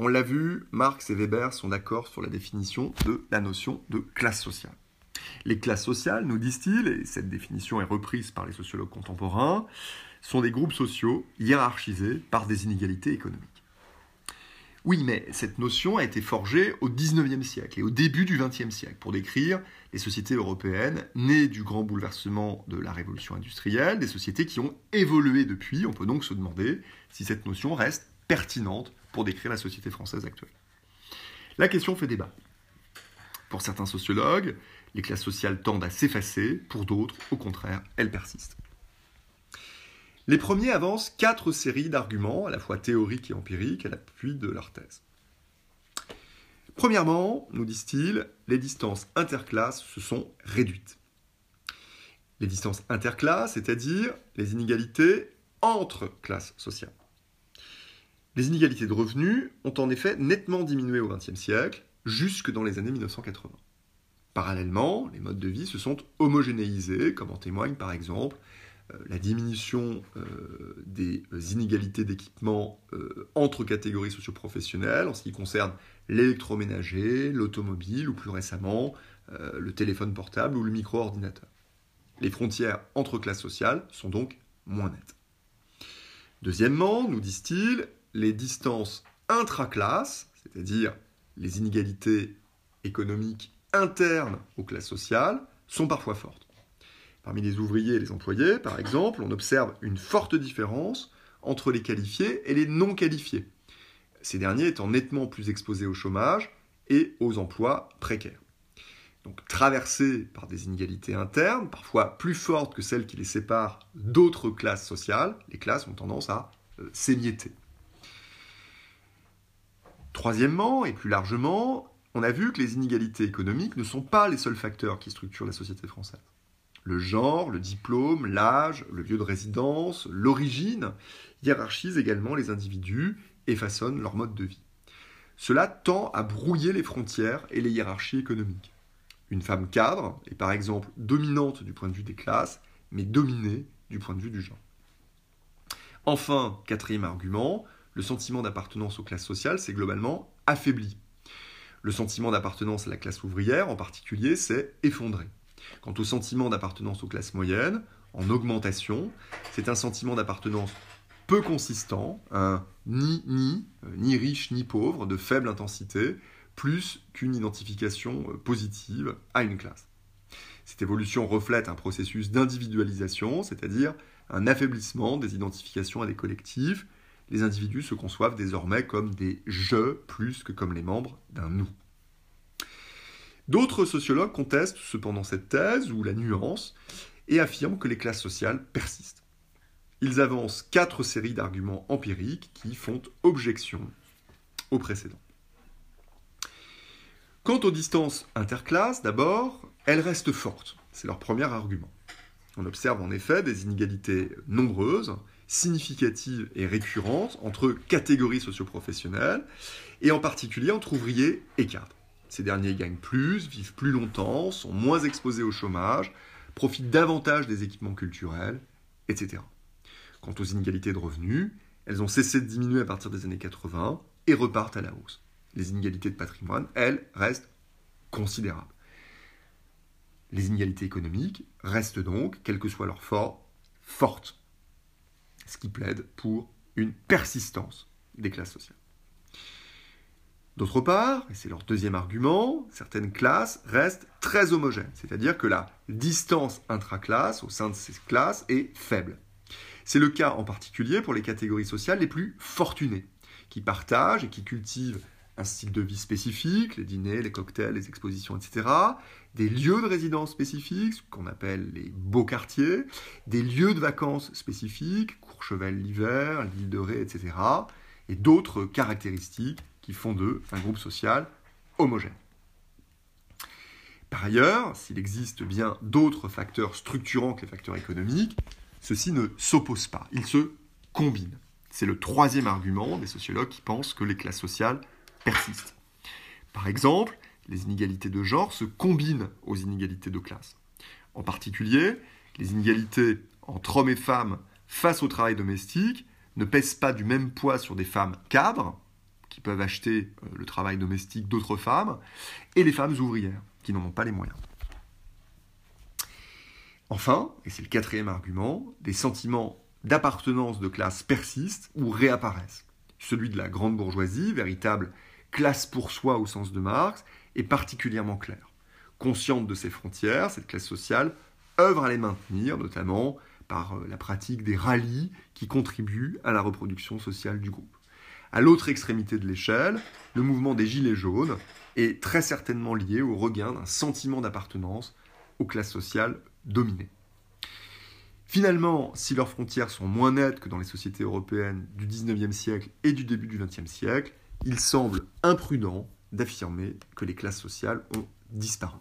On l'a vu, Marx et Weber sont d'accord sur la définition de la notion de classe sociale. Les classes sociales, nous disent-ils, et cette définition est reprise par les sociologues contemporains, sont des groupes sociaux hiérarchisés par des inégalités économiques. Oui, mais cette notion a été forgée au XIXe siècle et au début du XXe siècle pour décrire les sociétés européennes nées du grand bouleversement de la révolution industrielle, des sociétés qui ont évolué depuis. On peut donc se demander si cette notion reste pertinente pour décrire la société française actuelle. La question fait débat. Pour certains sociologues, les classes sociales tendent à s'effacer, pour d'autres, au contraire, elles persistent. Les premiers avancent quatre séries d'arguments, à la fois théoriques et empiriques, à l'appui de leur thèse. Premièrement, nous disent-ils, les distances interclasses se sont réduites. Les distances interclasses, c'est-à-dire les inégalités entre classes sociales. Les inégalités de revenus ont en effet nettement diminué au XXe siècle, jusque dans les années 1980. Parallèlement, les modes de vie se sont homogénéisés, comme en témoigne par exemple euh, la diminution euh, des inégalités d'équipement euh, entre catégories socioprofessionnelles en ce qui concerne l'électroménager, l'automobile ou plus récemment le téléphone portable ou le micro-ordinateur. Les frontières entre classes sociales sont donc moins nettes. Deuxièmement, nous disent-ils, les distances intraclasses, c'est-à-dire les inégalités économiques internes aux classes sociales, sont parfois fortes. Parmi les ouvriers et les employés, par exemple, on observe une forte différence entre les qualifiés et les non qualifiés, ces derniers étant nettement plus exposés au chômage et aux emplois précaires. Donc traversés par des inégalités internes, parfois plus fortes que celles qui les séparent d'autres classes sociales, les classes ont tendance à euh, s'émietter. Troisièmement, et plus largement, on a vu que les inégalités économiques ne sont pas les seuls facteurs qui structurent la société française. Le genre, le diplôme, l'âge, le lieu de résidence, l'origine hiérarchisent également les individus et façonnent leur mode de vie. Cela tend à brouiller les frontières et les hiérarchies économiques. Une femme cadre est par exemple dominante du point de vue des classes, mais dominée du point de vue du genre. Enfin, quatrième argument, le sentiment d'appartenance aux classes sociales s'est globalement affaibli. Le sentiment d'appartenance à la classe ouvrière en particulier s'est effondré. Quant au sentiment d'appartenance aux classes moyennes, en augmentation, c'est un sentiment d'appartenance peu consistant, un ni ni, euh, ni riche ni pauvre, de faible intensité, plus qu'une identification euh, positive à une classe. Cette évolution reflète un processus d'individualisation, c'est-à-dire un affaiblissement des identifications à des collectifs. Les individus se conçoivent désormais comme des je plus que comme les membres d'un nous. D'autres sociologues contestent cependant cette thèse ou la nuance et affirment que les classes sociales persistent. Ils avancent quatre séries d'arguments empiriques qui font objection aux précédents. Quant aux distances interclasses, d'abord, elles restent fortes. C'est leur premier argument. On observe en effet des inégalités nombreuses, significatives et récurrentes entre catégories socioprofessionnelles, et en particulier entre ouvriers et cadres. Ces derniers gagnent plus, vivent plus longtemps, sont moins exposés au chômage, profitent davantage des équipements culturels, etc. Quant aux inégalités de revenus, elles ont cessé de diminuer à partir des années 80 et repartent à la hausse. Les inégalités de patrimoine, elles, restent considérables. Les inégalités économiques restent donc, quelle que soit leur forme, fortes, ce qui plaide pour une persistance des classes sociales. D'autre part, et c'est leur deuxième argument, certaines classes restent très homogènes, c'est-à-dire que la distance intraclasse au sein de ces classes est faible. C'est le cas en particulier pour les catégories sociales les plus fortunées, qui partagent et qui cultivent un style de vie spécifique, les dîners, les cocktails, les expositions, etc., des lieux de résidence spécifiques, ce qu'on appelle les beaux quartiers, des lieux de vacances spécifiques, Courchevel l'hiver, l'île de Ré, etc., et d'autres caractéristiques qui font d'eux un groupe social homogène. Par ailleurs, s'il existe bien d'autres facteurs structurants que les facteurs économiques, ceux-ci ne s'opposent pas, ils se combinent. C'est le troisième argument des sociologues qui pensent que les classes sociales Par exemple, les inégalités de genre se combinent aux inégalités de classe. En particulier, les inégalités entre hommes et femmes face au travail domestique ne pèsent pas du même poids sur des femmes cadres qui peuvent acheter euh, le travail domestique d'autres femmes, et les femmes ouvrières, qui n'en ont pas les moyens. Enfin, et c'est le quatrième argument, des sentiments d'appartenance de classe persistent ou réapparaissent. Celui de la grande bourgeoisie, véritable classe pour soi au sens de Marx, est particulièrement clair. Consciente de ses frontières, cette classe sociale œuvre à les maintenir, notamment par euh, la pratique des rallyes qui contribuent à la reproduction sociale du groupe. À l'autre extrémité de l'échelle, le mouvement des Gilets jaunes est très certainement lié au regain d'un sentiment d'appartenance aux classes sociales dominées. Finalement, si leurs frontières sont moins nettes que dans les sociétés européennes du 19e siècle et du début du 20e siècle, il semble imprudent d'affirmer que les classes sociales ont disparu.